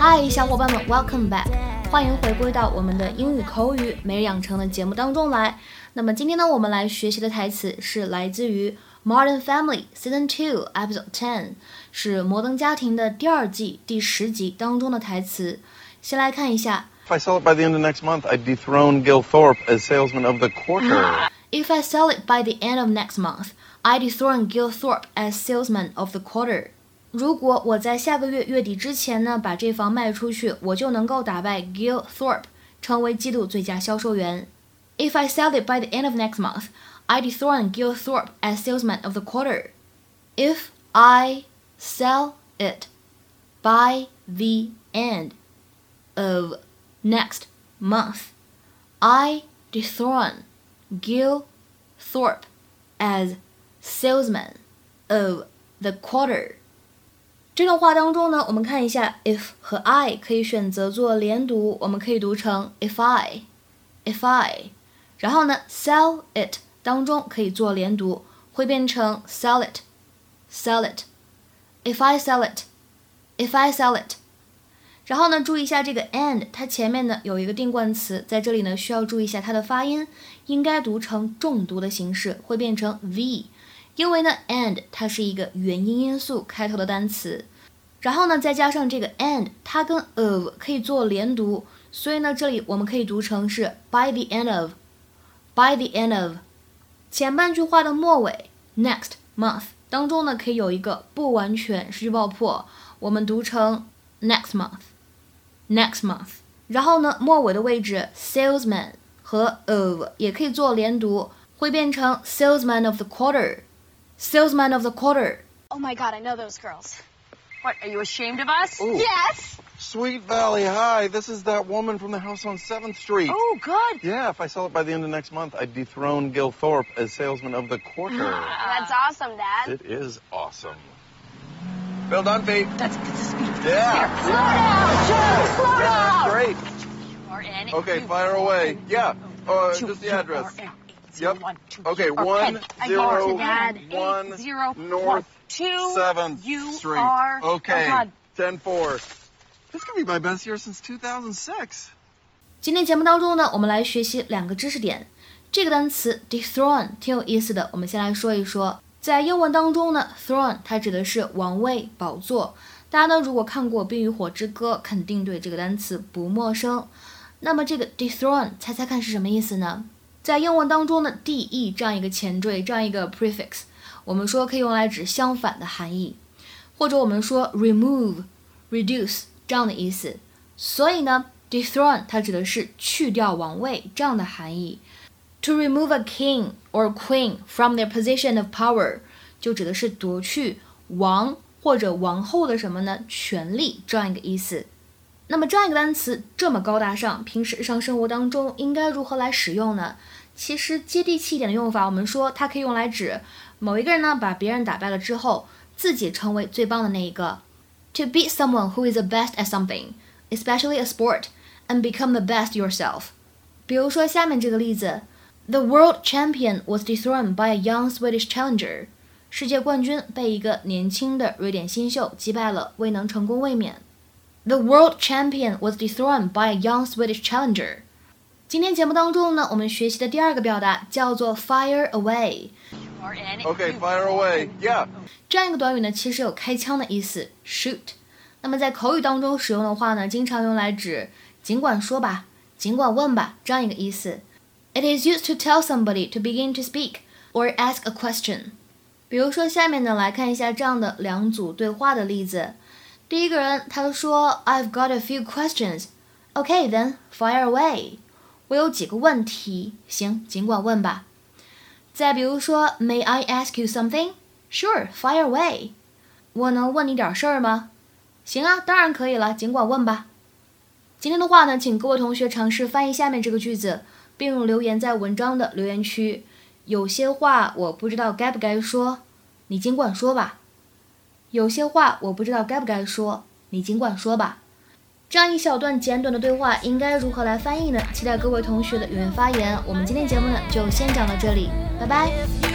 嗨，小伙伴们，Welcome back，欢迎回归到我们的英语口语每日养成的节目当中来。那么今天呢，我们来学习的台词是来自于《Modern Family》Season Two Episode Ten，是《摩登家庭》的第二季第十集当中的台词。先来看一下 If I sell it by the end of next month, I'd dethrone Gil Thorpe as salesman of the quarter. If I sell it by the end of next month, I dethrone Gil Thorpe as salesman of the quarter. 如果我在下个月月底之前呢，把这房卖出去，我就能够打败 Gil Thorpe，成为季度最佳销售员。If I sell it by the end of next month, I dethrone Gil Thorpe as salesman of the quarter. If I sell it by the end of next month, I dethrone Gil Thorpe as salesman of the quarter. 这段话当中呢，我们看一下 if 和 I 可以选择做连读，我们可以读成 if I，if I，然后呢 sell it 当中可以做连读，会变成 sell it，sell it。If I sell it，if I sell it。 然后呢，注意一下这个 and，它前面呢有一个定冠词，在这里呢需要注意一下它的发音，应该读成重读的形式，会变成 v，因为呢 and 它是一个元音因素开头的单词，然后呢再加上这个 and，它跟 of 可以做连读，所以呢这里我们可以读成是 by the end of，by the end of。前半句话的末尾 next month 当中呢可以有一个不完全失去爆破，我们读成 next month。next month。然后呢，末尾的位置 salesman 和 of 也可以做连读，会变成 salesman of the quarter。salesman of the quarter。 Oh my god, I know those girls. What, are you ashamed of us? Ooh. Yes! Sweet Valley, hi. This is that woman from the house on 7th Street. Oh, good. Yeah, if I sell it by the end of next month, I'd dethrone Gil Thorpe as salesman of the quarter. That's awesome, Dad. it is awesome. Bill Dunphy. That's, that's a speed. Yeah. Slow down, Joe! Slow Yeah, down! great. Or in. Okay, You fire are away. in. Yeah. Uh, Two, just the you address. are in. Yep. One, two, Okay, you are one, in. I zero, are in. Dad. one, Eight, zero, north, one, two, 7th you Street. are. Okay. Oh, God. 10 4. This could be my best year since 2006. 今天节目当中呢，我们来学习两个知识点。这个单词 dethrone 挺有意思的，我们先来说一说。 在英文当中呢，throne 它指的是王位、宝座。大家呢如果看过《冰与火之歌》，肯定对这个单词不陌生。那么这个 dethrone，猜猜看是什么意思呢？在英文当中呢，de 这样一个前缀，这样一个 prefix，我们说可以用来指相反的含义，或者我们说 remove、reduce 这样的意思。所以呢，dethrone 它指的是去掉王位这样的含义。To remove a king or queen from their position of power，就指的是夺去王或者王后的什么呢？权力这样一个意思。那么这样一个单词这么高大上，平时日常生活当中应该如何来使用呢？其实接地气一点的用法，我们说它可以用来指某一个人呢把别人打败了之后，自己成为最棒的那一个。To beat someone who is the best at something, especially a sport, and become the best yourself。比如说下面这个例子：The world champion was dethroned by a young Swedish challenger。世界冠军被一个年轻的瑞典新秀击败了，未能成功卫冕。The world champion was dethroned by a young Swedish challenger。今天节目当中呢，我们学习的第二个表达叫做 fire away。Okay, fire away. Yeah. 这样一个短语呢，其实有开枪的意思，shoot。那么在口语当中使用的话呢，经常用来指尽管说吧，尽管问吧这样一个意思。It is used to tell somebody to begin to speak or ask a question。比如说下面呢，来看一下这样的两组对话的例子。第一个人他说：“I've got a few questions. Okay, then fire away。”我有几个问题，行，尽管问吧。再比如说，May I ask you something? Sure, fire away. 我能问你点事儿吗？行啊，当然可以了，尽管问吧。今天的话呢，请各位同学尝试翻译下面这个句子， 并留言在文章的留言区。有些话我不知道该不该说，你尽管说吧。有些话我不知道该不该说，你尽管说吧。这样一小段简短的对话应该如何来翻译呢？期待各位同学的踊跃发言。我们今天节目呢就先讲到这里，拜拜。